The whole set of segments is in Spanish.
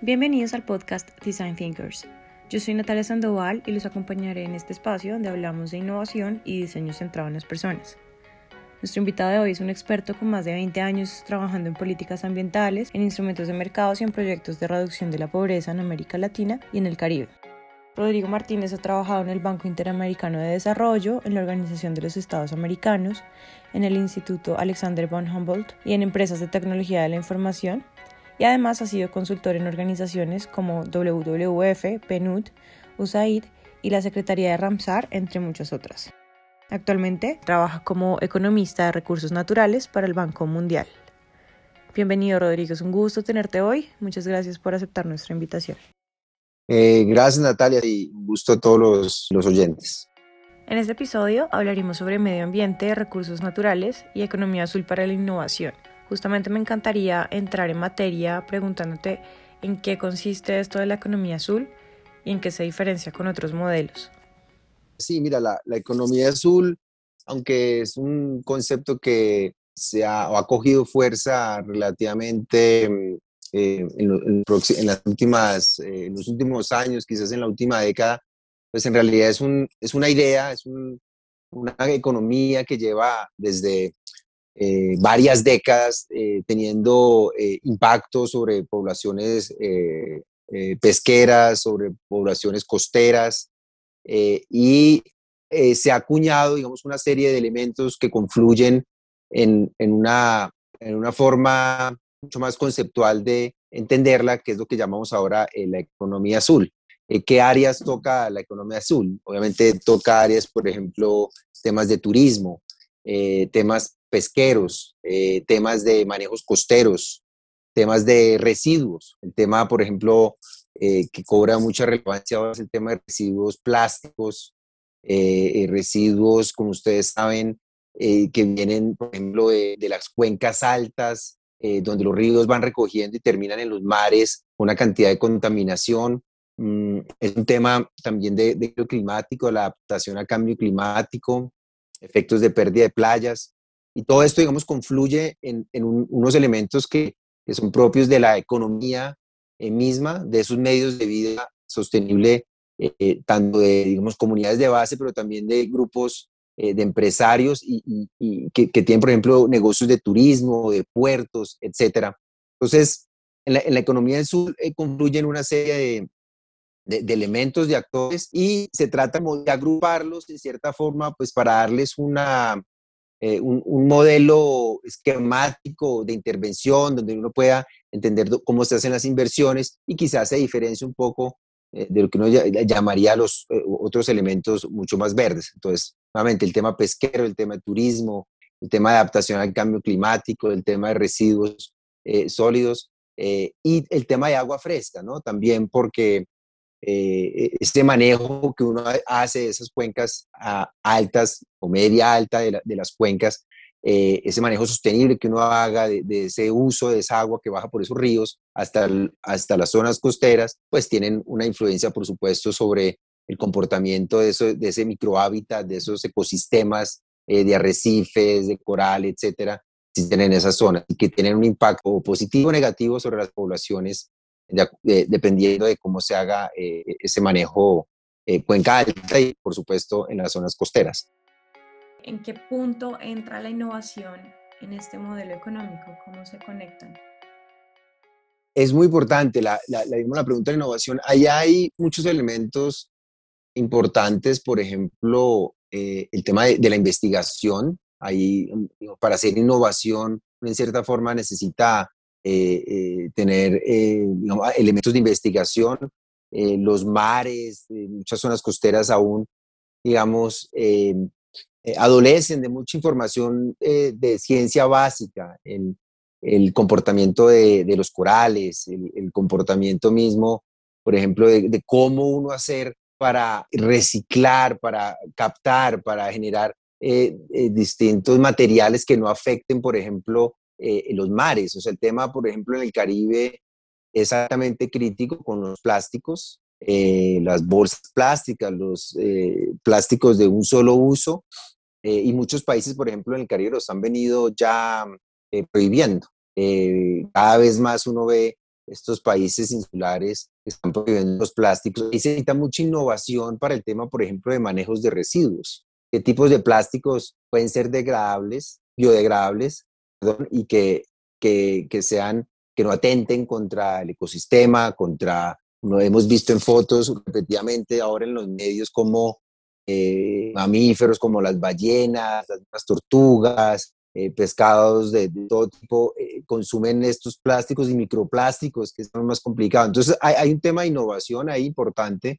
Bienvenidos al podcast Design Thinkers. Yo soy Natalia Sandoval y los acompañaré en este espacio donde hablamos de innovación y diseño centrado en las personas. Nuestro invitado de hoy es un experto con más de 20 años trabajando en políticas ambientales, en instrumentos de mercados y en proyectos de reducción de la pobreza en América Latina y en el Caribe. Rodrigo Martínez ha trabajado en el Banco Interamericano de Desarrollo, en la Organización de los Estados Americanos, en el Instituto Alexander von Humboldt y en empresas de tecnología de la información, y además ha sido consultor en organizaciones como WWF, PNUD, USAID y la Secretaría de Ramsar, entre muchas otras. Actualmente trabaja como economista de recursos naturales para el Banco Mundial. Bienvenido Rodrigo, es un gusto tenerte hoy. Muchas gracias por aceptar nuestra invitación. Eh, gracias Natalia y gusto a todos los, los oyentes. En este episodio hablaremos sobre medio ambiente, recursos naturales y economía azul para la innovación. Justamente me encantaría entrar en materia preguntándote en qué consiste esto de la economía azul y en qué se diferencia con otros modelos. Sí, mira, la, economía azul, aunque es un concepto que se ha, ha cogido fuerza relativamente mm, eh, en, las últimas, eh, en los últimos años, quizás en la última década, pues en realidad es, un, es una idea, es una economía que lleva desde eh, varias décadas eh, teniendo eh, impacto sobre poblaciones pesqueras, sobre poblaciones costeras, y se ha acuñado, digamos, una serie de elementos que confluyen en, en, una, en una forma mucho más conceptual de entenderla, que es lo que llamamos ahora la economía azul. ¿Qué áreas toca la economía azul? Obviamente toca áreas, por ejemplo, temas de turismo, temas pesqueros, eh, temas de manejos costeros, temas de residuos. El tema, por ejemplo, eh, que cobra mucha relevancia ahora es el tema de residuos plásticos, eh, residuos, como ustedes saben, que vienen, por ejemplo, de, las cuencas altas, donde los ríos van recogiendo y terminan en los mares una cantidad de contaminación. Mm, es un tema también de, de climático, la adaptación al cambio climático, efectos de pérdida de playas. Y todo esto, digamos, confluye en, unos elementos que, son propios de la economía eh, misma, de esos medios de vida sostenible, eh, eh, tanto de, digamos, comunidades de base, pero también de grupos de empresarios y, que, tienen, por ejemplo, negocios de turismo, de puertos, etc. Entonces, en la, economía del sur confluyen una serie de, de, elementos, de actores, y se trata de agruparlos en cierta forma, pues para darles una, eh, un, modelo esquemático de intervención donde uno pueda entender cómo se hacen las inversiones y quizás se diferencie un poco eh, de lo que uno llamaría los eh, otros elementos mucho más verdes. Entonces, nuevamente, el tema pesquero, el tema de turismo, el tema de adaptación al cambio climático, el tema de residuos sólidos y el tema de agua fresca, ¿no? También porque eh, este manejo que uno hace de esas cuencas altas o media alta de, las cuencas, eh, ese manejo sostenible que uno haga de, ese uso de esa agua que baja por esos ríos hasta, hasta las zonas costeras, pues tienen una influencia, por supuesto, sobre el comportamiento de, eso, de ese microhábitat, de esos ecosistemas eh, de arrecifes, de coral, etcétera, existen en esas zonas y que tienen un impacto positivo o negativo sobre las poblaciones dependiendo de cómo se haga eh, ese manejo eh, cuenca alta y, por supuesto, en las zonas costeras. ¿En qué punto entra la innovación en este modelo económico? ¿Cómo se conectan? Es muy importante la, la, la, pregunta de innovación. Ahí hay muchos elementos importantes, por ejemplo, eh, el tema de, de, la investigación. Ahí, para hacer innovación, en cierta forma, necesita eh, eh, tener eh, elementos de investigación, los mares, muchas zonas costeras aún, digamos, adolecen de mucha información de ciencia básica, el, el comportamiento de, de, los corales, el, comportamiento mismo, por ejemplo, de, de, cómo uno hacer para reciclar, para captar, para generar distintos materiales que no afecten, por ejemplo, eh, los mares. O sea, el tema, por ejemplo, en el Caribe es altamente crítico con los plásticos, eh, las bolsas plásticas, los eh, plásticos de un solo uso. y muchos países, por ejemplo, en el Caribe los han venido ya prohibiendo. cada vez más uno ve estos países insulares que están prohibiendo los plásticos. Y se necesita mucha innovación para el tema, por ejemplo, de manejos de residuos. ¿Qué tipos de plásticos pueden ser degradables, biodegradables, y que, que, que sean, que no atenten contra el ecosistema, contra, lo hemos visto en fotos repetidamente ahora en los medios como eh, mamíferos como las ballenas, las tortugas, eh, pescados de, todo tipo eh, consumen estos plásticos y microplásticos, que es más complicado. Entonces, hay, un tema de innovación ahí importante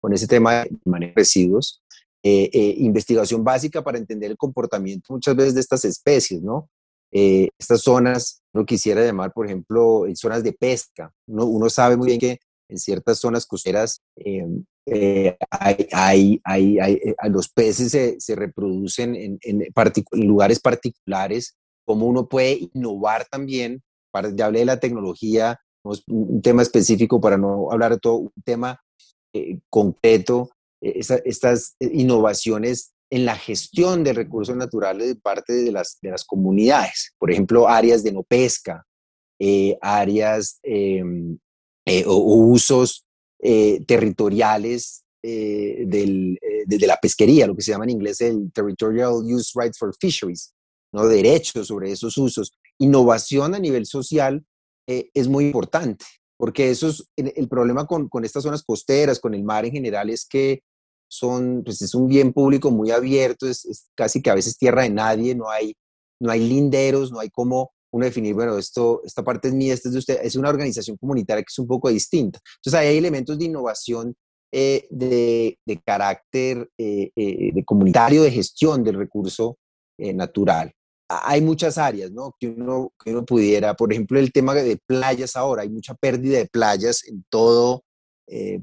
con ese tema de manejo de residuos. investigación básica para entender el comportamiento muchas veces de estas especies, ¿no? Estas zonas, no quisiera llamar, por ejemplo, zonas de pesca. Uno, uno sabe muy bien que en ciertas zonas costeras eh, hay, hay, hay, eh, los peces se, se reproducen en, en, lugares particulares, cómo uno puede innovar también, para, ya hablé de la tecnología, un tema específico para no hablar de todo, un tema eh, concreto, estas innovaciones en la gestión de recursos naturales de parte de las, de las comunidades, por ejemplo, áreas de no pesca, áreas em, o, usos eh, territoriales eh, del, eh, de, la pesquería, lo que se llama en inglés el Territorial Use Rights for Fisheries, ¿no? derechos sobre esos usos. Innovación a nivel social es muy importante, porque eso es, el, problema con, con, estas zonas costeras, con el mar en general, es que son, pues es un bien público muy abierto, es, es casi que a veces tierra de nadie, no hay, no hay linderos, no hay como uno definir, bueno, esto, esta parte es mía, esta es de usted, es una organización comunitaria que es un poco distinta. Entonces, hay elementos de innovación eh, de, de, carácter eh, eh, de comunitario de gestión del recurso natural. Hay muchas áreas, ¿no? Que uno, que uno pudiera, por ejemplo, el tema de playas ahora, hay mucha pérdida de playas en todo,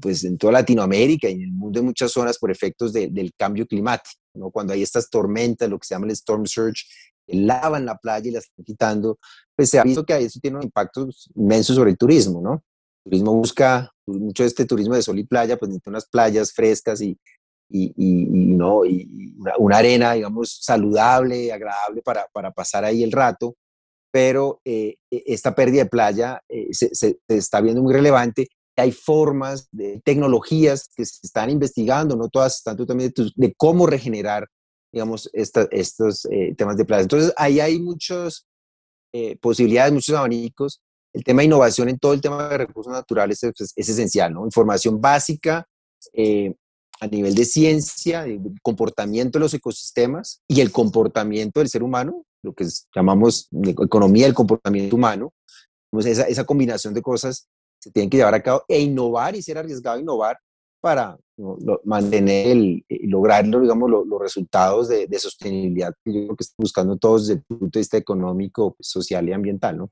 pues en toda Latinoamérica y en el mundo en muchas zonas por efectos del cambio climático, ¿no? Cuando hay estas tormentas, lo que se llama el storm surge, lavan la playa y la están quitando, pues se ha visto que eso tiene un impacto inmenso sobre el turismo, ¿no? El turismo busca, mucho de este turismo de sol y playa, pues necesita unas playas frescas y, y, y, ¿no? y una, arena, digamos, saludable, agradable para, para pasar ahí el rato, pero eh, e, esta pérdida de playa eh, se, se, está viendo muy relevante. Hay formas, de tecnologías que se están investigando, no todas están también de cómo regenerar digamos, estos eh, temas de playa. Entonces, ahí hay muchas eh, posibilidades, muchos abanicos. El tema de innovación en todo el tema de recursos naturales es, es esencial, ¿no? Información básica eh, a nivel de ciencia, de comportamiento de los ecosistemas y el comportamiento del ser humano, lo que llamamos economía del comportamiento humano. Esa, esa combinación de cosas se tienen que llevar a cabo e innovar y ser arriesgado innovar para mantener el, y lograr digamos, los resultados de, sostenibilidad que yo creo que estamos buscando todos desde el punto de vista económico, pues, social y ambiental, ¿no?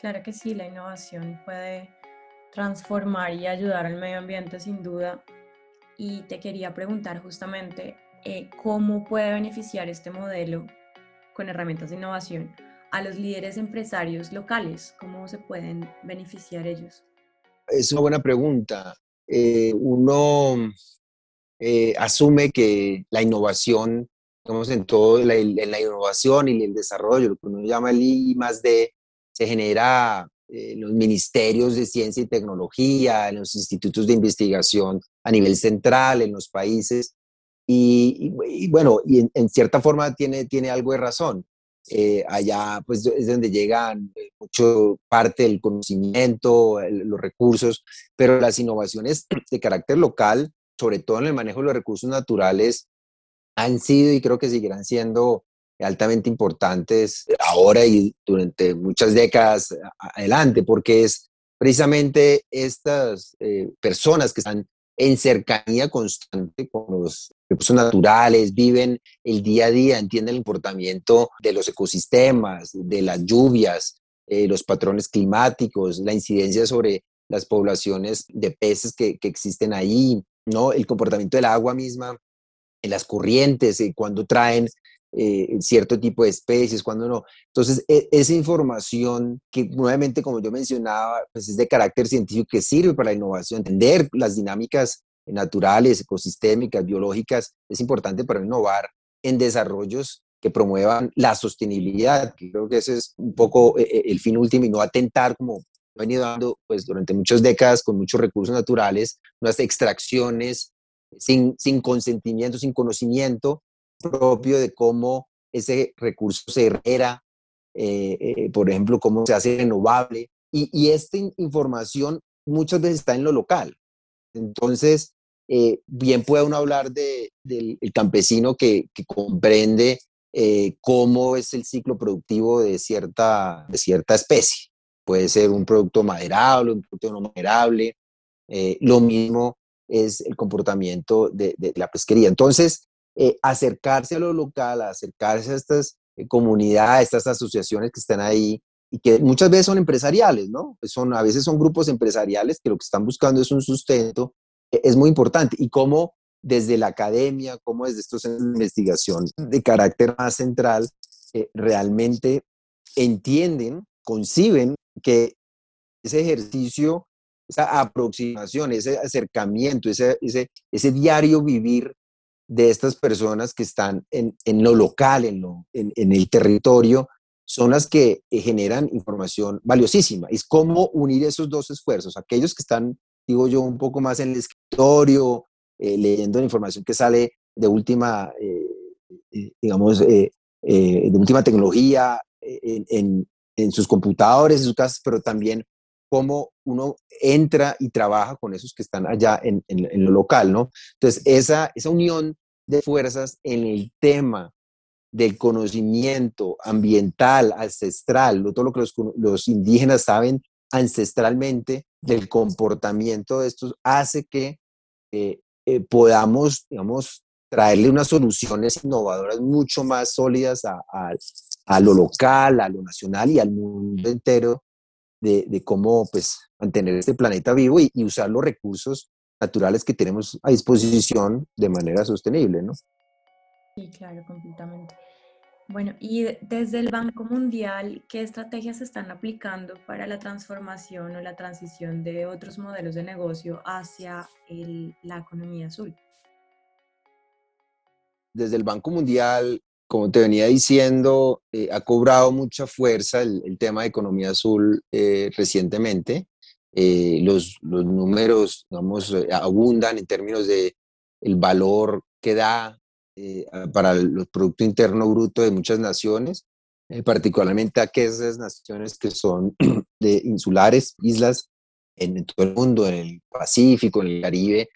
Claro que sí, la innovación puede transformar y ayudar al medio ambiente sin duda. Y te quería preguntar justamente eh, cómo puede beneficiar este modelo con herramientas de innovación a los líderes empresarios locales, cómo se pueden beneficiar ellos. Es una buena pregunta. Eh, uno eh, asume que la innovación, digamos, en todo, la, la innovación y el desarrollo, lo que uno llama el I se genera en los ministerios de ciencia y tecnología, en los institutos de investigación a nivel central, en los países. Y, bueno, y en, cierta forma tiene, tiene algo de razón. Eh, allá pues es donde llegan eh, mucho parte del conocimiento, los recursos, pero las innovaciones de carácter local, sobre todo en el manejo de los recursos naturales, han sido y creo que seguirán siendo altamente importantes ahora y durante muchas décadas adelante, porque es precisamente estas eh, personas que están en cercanía constante con los recursos naturales, viven el día a día, entienden el comportamiento de los ecosistemas, de las lluvias, eh, los patrones climáticos, la incidencia sobre las poblaciones de peces que, existen ahí, ¿no? el comportamiento del agua misma, en las corrientes, eh, cuando traen eh, cierto tipo de especies, cuando no. Entonces, e, esa información que nuevamente, como yo mencionaba, pues es de carácter científico que sirve para la innovación, entender las dinámicas naturales, ecosistémicas, biológicas, es importante para innovar en desarrollos que promuevan la sostenibilidad, creo que ese es un poco eh, eh, el fin último y no atentar como ha venido dando pues durante muchas décadas con muchos recursos naturales, unas extracciones sin, sin consentimiento, sin conocimiento propio de cómo ese recurso se hereda, eh, eh, por ejemplo, cómo se hace renovable. Y, y, esta información muchas veces está en lo local. Entonces, eh, bien puede uno hablar de, del campesino que, comprende cómo es el ciclo productivo de cierta, de cierta especie. Puede ser un producto maderable, un producto no maderable. lo mismo es el comportamiento de, la pesquería. Entonces, eh, acercarse a lo local, acercarse a estas eh, comunidades, estas asociaciones que están ahí y que muchas veces son empresariales, ¿no? Son, a veces son grupos empresariales que lo que están buscando es un sustento, es muy importante. Y cómo desde la academia, como desde estos centros de investigación de carácter más central, eh, realmente entienden, conciben que ese ejercicio, esa aproximación, ese acercamiento, ese, ese, ese diario vivir de estas personas que están en, en lo local, en, lo, en, el territorio, son las que eh, generan información valiosísima. Es cómo unir esos dos esfuerzos, aquellos que están, digo yo, un poco más en el escritorio, eh, leyendo la información que sale de última, eh, digamos, de última tecnología en, en, sus computadores, en sus casas, pero también cómo uno entra y trabaja con esos que están allá en, en, lo local, ¿no? Entonces, esa, esa unión de fuerzas en el tema del conocimiento ambiental, ancestral, todo lo que los, los indígenas saben ancestralmente del comportamiento de estos, hace que eh, eh, podamos, digamos, traerle unas soluciones innovadoras mucho más sólidas a, a, a, lo local, a lo nacional y al mundo entero de, cómo pues, mantener este planeta vivo y, usar los recursos naturales que tenemos a disposición de manera sostenible, ¿no? Sí, claro, completamente. Bueno, y desde el Banco Mundial, ¿qué estrategias se están aplicando para la transformación o la transición de otros modelos de negocio hacia la economía azul? Desde el Banco Mundial como te venía diciendo, eh, ha cobrado mucha fuerza el, tema de economía azul eh, recientemente. Eh, los, números, digamos, abundan en términos de el valor que da para el Producto Interno Bruto de muchas naciones, particularmente aquellas naciones que son de insulares, islas en, todo el mundo, en el Pacífico, en el Caribe.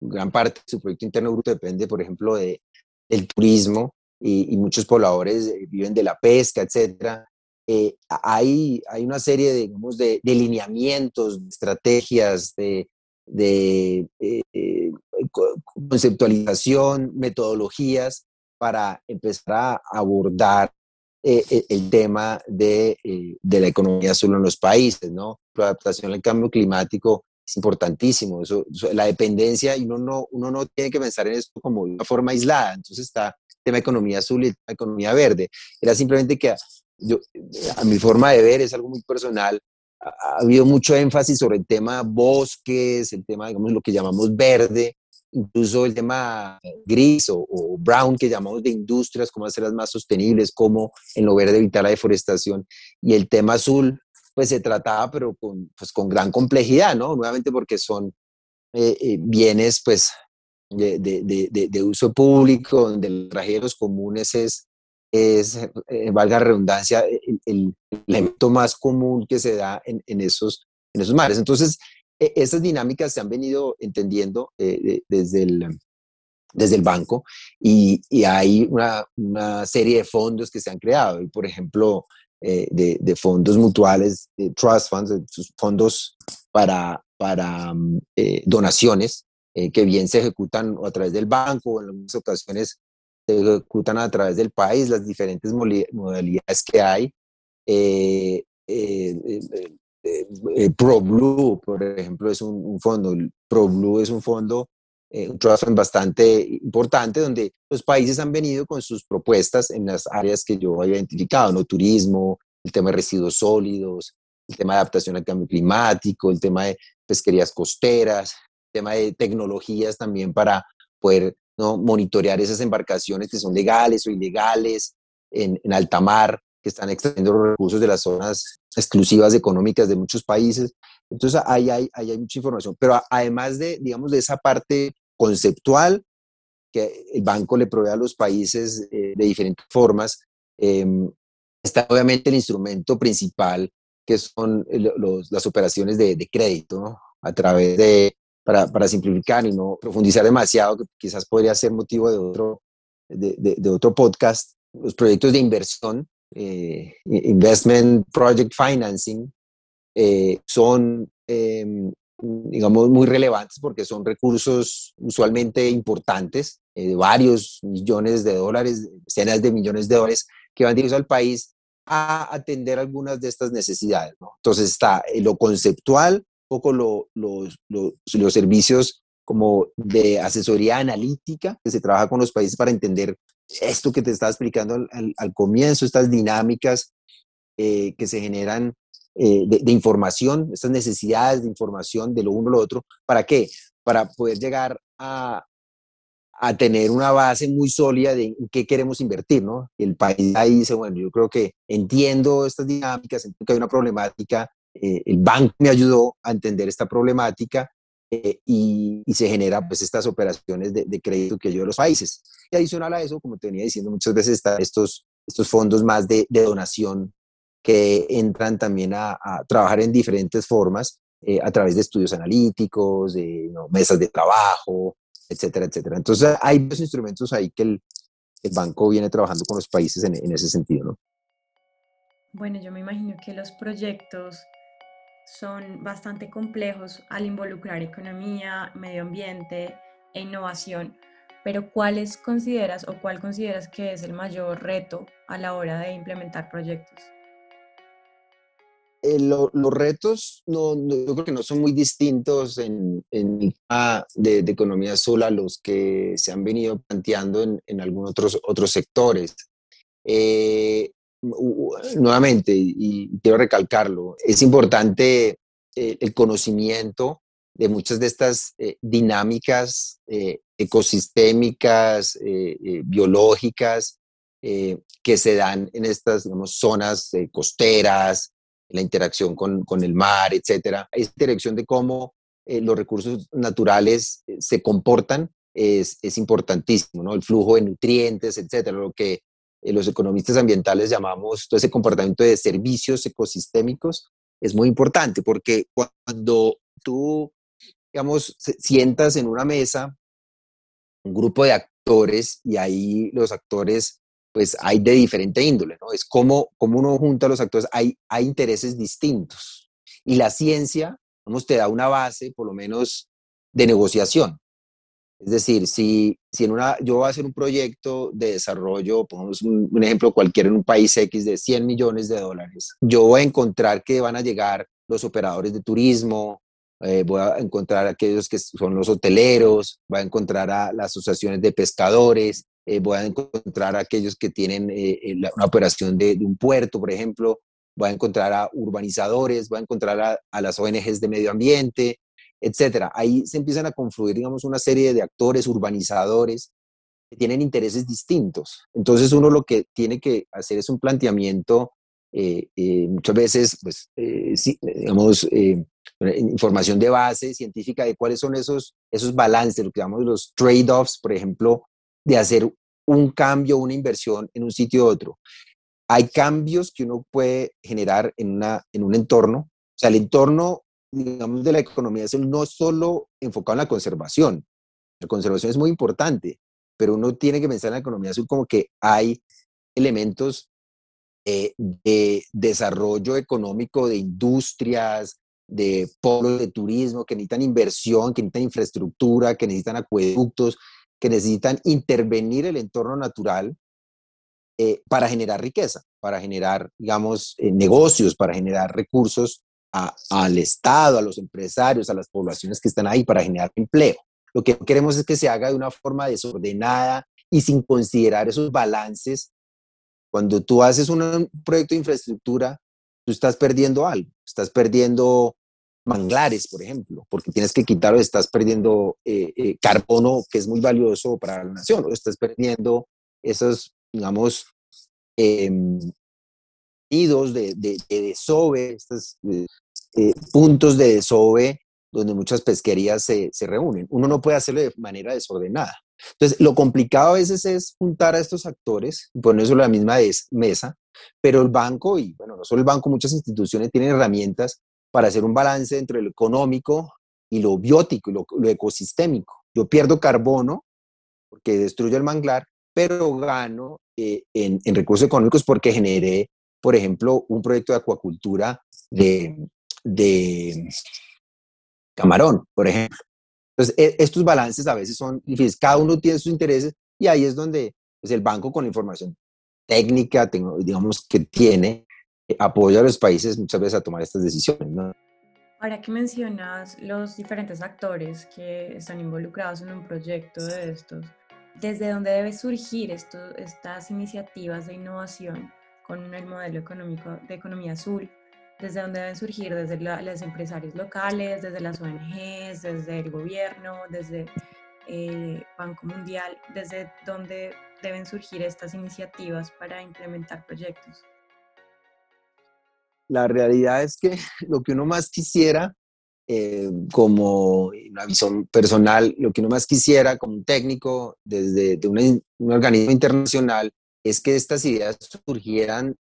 gran parte de su Producto Interno Bruto depende, por ejemplo, de, del turismo y, muchos pobladores eh, viven de la pesca, etcétera. Eh, hay, hay una serie de, digamos, de, de lineamientos, de estrategias, de, de eh, conceptualización, metodologías para empezar a abordar el tema de, de, la economía solo en los países, ¿no? La adaptación al cambio climático es importantísimo. Eso, la dependencia, y uno no, uno no tiene que pensar en esto como de una forma aislada. Entonces está tema economía azul y tema economía verde. Era simplemente que yo, a mi forma de ver, es algo muy personal, ha, habido mucho énfasis sobre el tema bosques, el tema, digamos, lo que llamamos verde, incluso el tema gris o, brown que llamamos de industrias, cómo hacerlas más sostenibles, cómo en lo verde evitar la deforestación. Y el tema azul, pues se trataba, pero con, pues, con gran complejidad, ¿no? Nuevamente porque son eh, eh, bienes, pues, de, de, de, uso público, donde el traje de los comunes es, es eh, valga la redundancia, el, elemento más común que se da en, en, esos, en esos mares. Entonces, e, esas dinámicas se han venido entendiendo eh, desde, el, desde el banco y, y hay una, una, serie de fondos que se han creado. Y, por ejemplo, eh, de, de, fondos mutuales, trust funds, fondos para, para mm, donaciones eh, que bien se ejecutan a través del banco o en algunas ocasiones se ejecutan a través del país, las diferentes modalidades que hay. Eh, eh, ProBlue, por ejemplo, es un, fondo. ProBlue es un fondo, un trust bastante importante, donde los países han venido con sus propuestas en las áreas que yo había identificado, ¿no? Turismo, el tema de residuos sólidos, el tema de adaptación al cambio climático, el tema de pesquerías costeras, tema de tecnologías también para poder ¿no? monitorear esas embarcaciones que son legales o ilegales en, en alta mar. Que están extrayendo los recursos de las zonas exclusivas económicas de muchos países. Entonces, ahí hay, ahí hay mucha información. Pero además de, digamos, de esa parte conceptual que el banco le provee a los países eh, de diferentes formas, em, está obviamente el instrumento principal, que son las operaciones de, crédito, ¿no? a través de, para, para, simplificar y no profundizar demasiado, que quizás podría ser motivo de otro, de, de, otro podcast, los proyectos de inversión, eh, Investment Project Financing, eh, son, em, digamos, muy relevantes porque son recursos usualmente importantes, eh, varios millones de dólares, decenas de millones de dólares que van dirigidos al país a atender algunas de estas necesidades. ¿no? Entonces está lo conceptual, un poco lo, los servicios como de asesoría analítica, que se trabaja con los países para entender esto que te estaba explicando al, comienzo, estas dinámicas eh, que se generan eh, de, información, estas necesidades de información de lo uno a lo otro. ¿Para qué? Para poder llegar a, a tener una base muy sólida de en qué queremos invertir, ¿no? El país ahí dice, bueno, yo creo que entiendo estas dinámicas, entiendo que hay una problemática, eh, el banco me ayudó a entender esta problemática eh, y, se genera pues estas operaciones de, crédito que ayudan a los países. Y adicional a eso, como te venía diciendo muchas veces, están estos, estos fondos más de, donación que entran también a, trabajar en diferentes formas eh, a través de estudios analíticos, de mesas de trabajo, etcétera, etcétera. Entonces hay dos instrumentos ahí que el, el banco viene trabajando con los países en, en ese sentido, ¿no? Bueno, yo me imagino que los proyectos son bastante complejos al involucrar economía, medio ambiente e innovación, pero ¿cuáles consideras o cuál consideras que es el mayor reto a la hora de implementar proyectos? Eh, los retos no, yo creo que no son muy distintos en, de, de, economía sola a los que se han venido planteando en, en algunos otros, otros sectores. Eh, nuevamente, y, quiero recalcarlo, es importante eh, el conocimiento de muchas de estas dinámicas ecosistémicas, biológicas, que se dan en estas zonas costeras, la interacción con, con el mar, etcétera. Esa interacción de cómo eh, los recursos naturales eh, se comportan es, es, importantísimo, ¿no? El flujo de nutrientes, etcétera, lo que eh, los economistas ambientales llamamos todo ese comportamiento de servicios ecosistémicos es muy importante porque cuando tú, digamos, sientas en una mesa un grupo de actores y ahí los actores pues hay de diferente índole, ¿no? Es como, como uno junta a los actores, hay, hay intereses distintos. Y la ciencia, vamos, te da una base, por lo menos, de negociación. Es decir, si, si en una, yo voy a hacer un proyecto de desarrollo, pongamos un, ejemplo cualquiera en un país X de 100 millones de dólares, yo voy a encontrar que van a llegar los operadores de turismo, eh, voy a encontrar aquellos que son los hoteleros, voy a encontrar a las asociaciones de pescadores, eh, voy a encontrar a aquellos que tienen eh, una operación de, un puerto, por ejemplo, voy a encontrar a urbanizadores, voy a encontrar a, a, las ONGs de medio ambiente, etcétera. Ahí se empiezan a confluir, digamos, una serie de actores urbanizadores que tienen intereses distintos. Entonces uno lo que tiene que hacer es un planteamiento, muchas veces, pues, digamos, información de base científica de cuáles son esos, esos balances, lo que llamamos los trade-offs, por ejemplo, de hacer un cambio, una inversión en un sitio u otro. Hay cambios que uno puede generar en, una, en un entorno. O sea, el entorno, digamos, de la economía es no solo enfocado en la conservación. La conservación es muy importante, pero uno tiene que pensar en la economía azul como que hay elementos eh, de desarrollo económico, de industrias, de polos de turismo que necesitan inversión, que necesitan infraestructura, que necesitan acueductos, que necesitan intervenir el entorno natural eh, para generar riqueza, para generar, digamos, eh, negocios, para generar recursos al Estado, a los empresarios, a las poblaciones que están ahí, para generar empleo. Lo que queremos es que se haga de una forma desordenada y sin considerar esos balances. Cuando tú haces un proyecto de infraestructura, tú estás perdiendo algo, estás perdiendo manglares, por ejemplo, porque tienes que quitarlo, estás perdiendo eh, eh, carbono que es muy valioso para la nación, o estás perdiendo esos, digamos, nidos de, de, de desove, estos eh, puntos de desove donde muchas pesquerías se, se, reúnen. Uno no puede hacerlo de manera desordenada. Entonces, lo complicado a veces es juntar a estos actores y ponerlos en la misma mesa, pero el banco, y bueno, no solo el banco, muchas instituciones tienen herramientas para hacer un balance entre lo económico y lo biótico y lo, lo ecosistémico. Yo pierdo carbono porque destruyo el manglar, pero gano eh, en, en, recursos económicos porque generé, por ejemplo, un proyecto de acuacultura de, de camarón, por ejemplo. Entonces, e, estos balances a veces son difíciles. Cada uno tiene sus intereses y ahí es donde pues, el banco con la información técnica, digamos, que tiene, eh, apoya a los países muchas veces a tomar estas decisiones. ¿no? Ahora que mencionas los diferentes actores que están involucrados en un proyecto de estos, ¿desde dónde debe surgir estas iniciativas de innovación con el modelo económico de economía azul? Desde dónde deben surgir, desde los empresarios locales, desde las ONGs, desde el gobierno, desde el eh, Banco Mundial, desde dónde deben surgir estas iniciativas para implementar proyectos. La realidad es que lo que uno más quisiera, eh, como una visión personal, lo que uno más quisiera como un técnico desde de un organismo internacional, es que estas ideas surgieran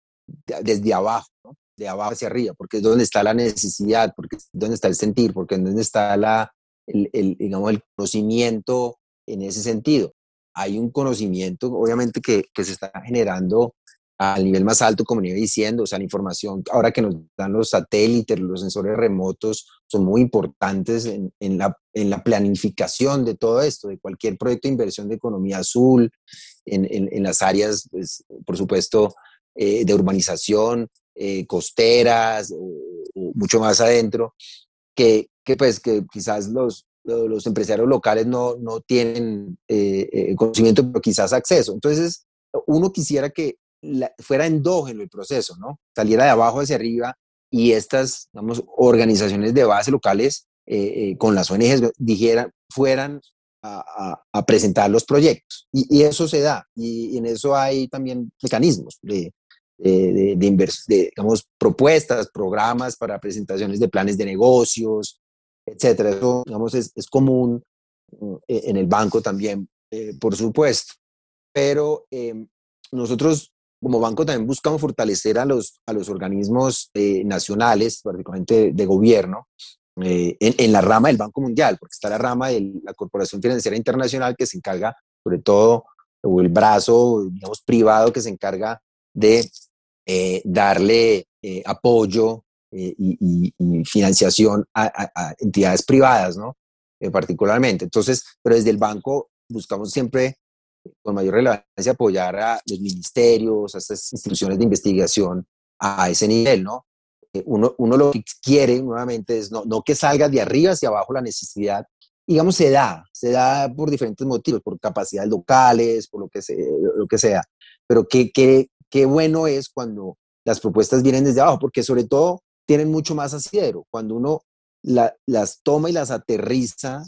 desde abajo, ¿no? De abajo hacia arriba, porque es donde está la necesidad, porque es donde está el sentir, porque es donde está la, el, digamos, el conocimiento en ese sentido. Hay un conocimiento, obviamente, que, que se está generando al nivel más alto, como iba diciendo, o sea, la información ahora que nos dan los satélites, los sensores remotos, son muy importantes en, en, la, en la planificación de todo esto, de cualquier proyecto de inversión de economía azul, en, en las áreas, pues, por supuesto, eh, de urbanización, eh, costeras, o, mucho más adentro, que, que, pues que quizás los, los empresarios locales no, no tienen eh, conocimiento, pero quizás acceso. Entonces, uno quisiera que fuera endógeno el proceso, ¿no? Saliera de abajo hacia arriba y estas, digamos, organizaciones de base locales con las ONGs dijeran, fueran a, a, presentar los proyectos. Y, y, eso se da. Y, en eso hay también mecanismos de, de, de, digamos, propuestas, programas para presentaciones de planes de negocios, etcétera. Eso, digamos, es, es común mm, e, en el banco también, eh, por supuesto. Pero em, nosotros como banco también buscamos fortalecer a los, a los organismos eh, nacionales, particularmente de, gobierno, eh, en, en, la rama del Banco Mundial, porque está la rama de la Corporación Financiera Internacional que se encarga, sobre todo, o el brazo, digamos, privado que se encarga de eh, darle eh, apoyo eh, y, financiación a, entidades privadas, ¿no? particularmente. Entonces, pero desde el banco buscamos siempre con mayor relevancia apoyar a los ministerios, a estas instituciones de investigación a ese nivel, ¿no? Uno, uno lo que quiere nuevamente es no, no que salga de arriba hacia abajo la necesidad, digamos, se da, se da por diferentes motivos, por capacidades locales, por lo que, se, lo que sea, pero que, que, qué bueno es cuando las propuestas vienen desde abajo, porque sobre todo tienen mucho más asidero. Cuando uno las toma y las aterriza,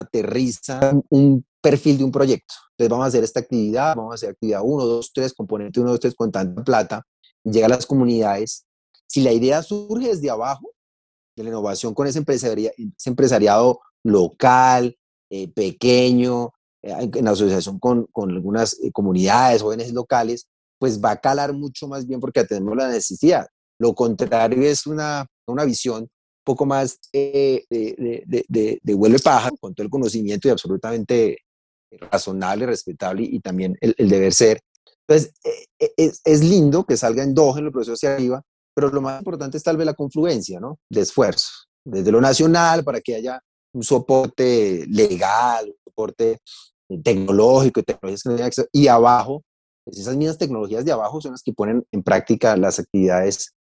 aterriza un perfil de un proyecto. Entonces vamos a hacer esta actividad, vamos a hacer actividad 1, 2, 3, componente 1, 2, 3 con tanta plata, llega a las comunidades. Si la idea surge desde abajo, de la innovación con ese, empresariado local, eh, pequeño, eh, en asociación con, con algunas eh, comunidades, jóvenes locales, pues va a calar mucho más bien porque tenemos la necesidad. Lo contrario es una, una visión un poco más eh, de, de, de, huele paja, con todo el conocimiento y absolutamente razonable, respetable y, también el, deber ser. Entonces, eh, eh, es, es, lindo que salga endógeno el proceso hacia arriba, pero lo más importante es tal vez la confluencia, ¿no? De esfuerzos, desde lo nacional para que haya un soporte legal, un soporte tecnológico, y abajo pues esas mismas tecnologías de abajo son las que ponen en práctica las actividades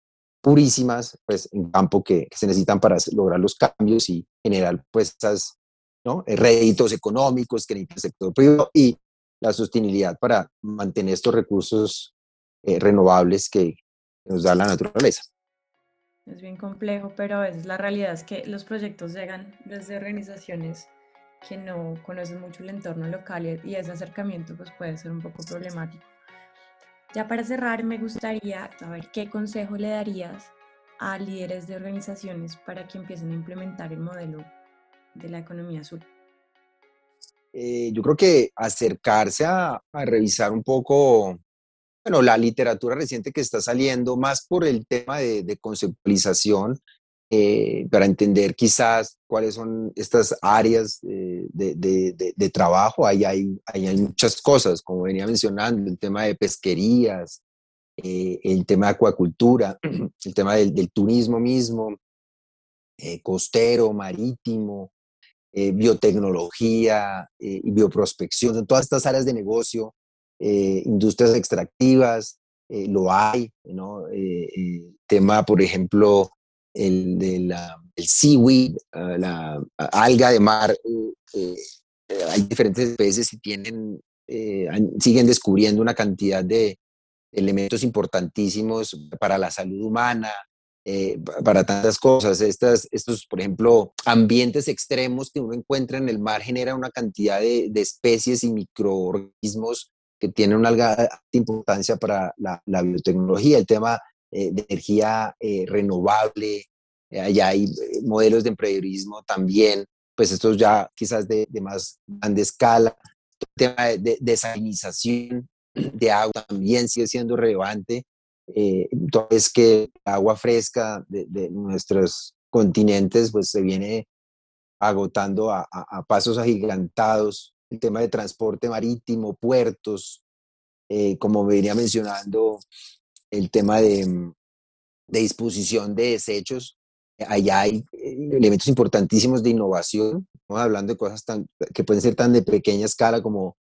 purísimas pues, en campo que, se necesitan para lograr los cambios y generar pues esas ¿no? Eh, réditos económicos que necesita el sector privado y la sostenibilidad para mantener estos recursos eh, renovables que nos da la naturaleza. Es bien complejo, pero a veces la realidad es que los proyectos llegan desde organizaciones que no conocen mucho el entorno local y ese acercamiento pues puede ser un poco problemático. Ya para cerrar, me gustaría saber qué consejo le darías a líderes de organizaciones para que empiecen a implementar el modelo de la economía azul. Eh, yo creo que acercarse a, revisar un poco, bueno, la literatura reciente que está saliendo, más por el tema de, conceptualización, eh, para entender quizás cuáles son estas áreas eh, de, trabajo. Ahí hay, hay muchas cosas, como venía mencionando, el tema de pesquerías, el tema de acuacultura, el tema del, turismo mismo, costero, marítimo, eh, biotecnología eh, y bioprospección, en todas estas áreas de negocio, eh, industrias extractivas, lo hay, ¿no? tema, por ejemplo, el de la, el seaweed, ah, la alga de mar, hay diferentes especies y tienen, siguen descubriendo una cantidad de elementos importantísimos para la salud humana, eh, para tantas cosas. Estas, estos, por ejemplo, ambientes extremos que uno encuentra en el mar generan una cantidad de, especies y microorganismos que tienen una alta importancia para la, biotecnología. El tema eh, de energía eh, renovable, allá hay modelos de emprendedurismo también, pues estos ya quizás de, más grande escala. El tema de desalinización de agua también sigue siendo relevante eh, entonces que agua fresca de, nuestros continentes pues se viene agotando a, pasos agigantados, el tema de transporte marítimo, puertos, eh, como venía mencionando, el tema de, mm, de disposición de desechos, allá hay eh, elementos importantísimos de innovación, estamos hablando de cosas que pueden ser tan de pequeña escala como,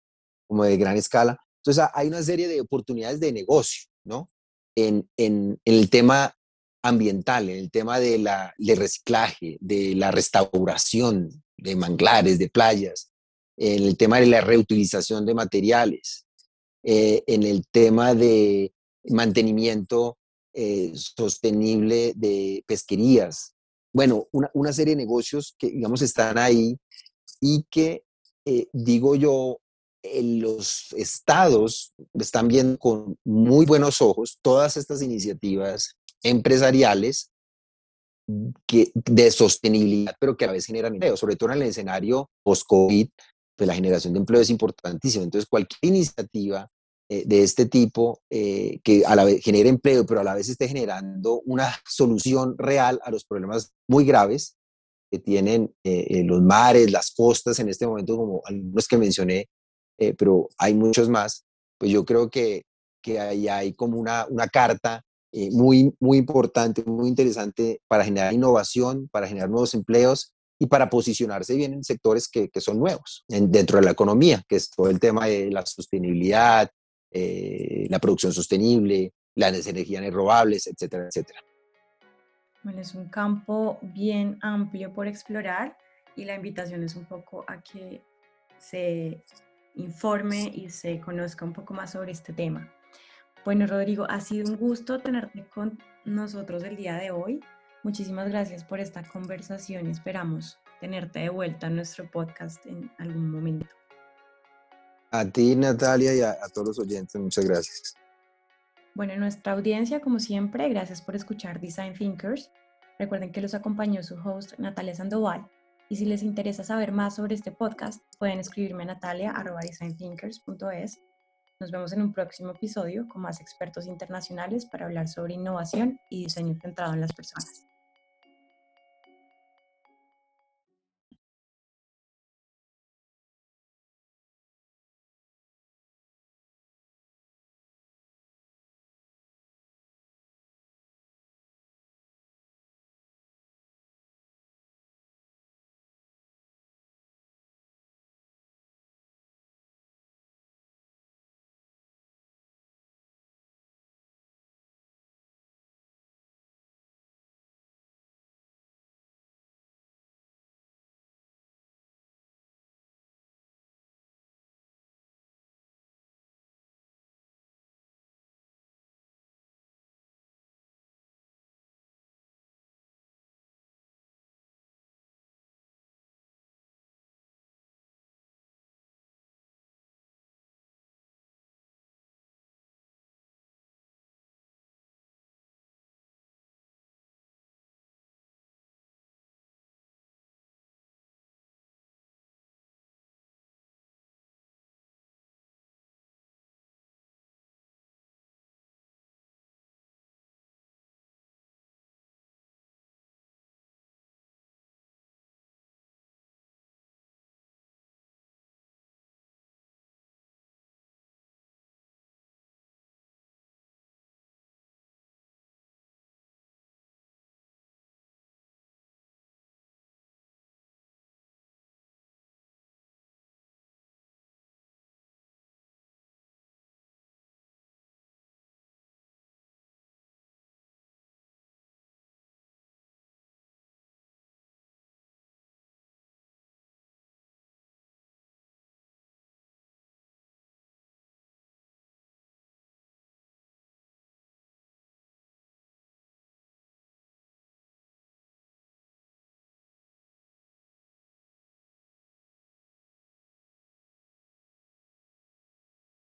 como de gran escala. Entonces hay una serie de oportunidades de negocio, ¿no? en, el tema ambiental, en el tema de la, reciclaje, de la restauración de manglares, de playas, en el tema de la reutilización de materiales, eh, en el tema de mantenimiento eh, sostenible de pesquerías. Bueno, una, serie de negocios que, digamos, están ahí y que, eh, digo yo, los estados están viendo con muy buenos ojos todas estas iniciativas empresariales que, de sostenibilidad, pero que a la vez generan empleo, sobre todo en el escenario post-COVID, pues la generación de empleo es importantísima. Entonces, cualquier iniciativa eh, de este tipo eh, que a la vez genere empleo, pero a la vez esté generando una solución real a los problemas muy graves que tienen eh, los mares, las costas en este momento, como algunos que mencioné, pero hay muchos más, pues yo creo que, que ahí hay como una, una carta muy, muy importante, muy interesante para generar innovación, para generar nuevos empleos y para posicionarse bien en sectores que, que son nuevos dentro de la economía, que es todo el tema de la sostenibilidad, eh, la producción sostenible, las energías renovables, etcétera, etcétera. Bueno, es un campo bien amplio por explorar y la invitación es un poco a que se informe y se conozca un poco más sobre este tema. Bueno, Rodrigo, ha sido un gusto tenerte con nosotros el día de hoy. Muchísimas gracias por esta conversación y esperamos tenerte de vuelta en nuestro podcast en algún momento. A ti, Natalia, y a, a todos los oyentes, muchas gracias. Bueno, nuestra audiencia, como siempre, gracias por escuchar Design Thinkers. Recuerden que los acompañó su host Natalia Sandoval y si les interesa saber más sobre este podcast, pueden escribirme a natalia.designthinkers.es. Nos vemos en un próximo episodio con más expertos internacionales para hablar sobre innovación y diseño centrado en las personas.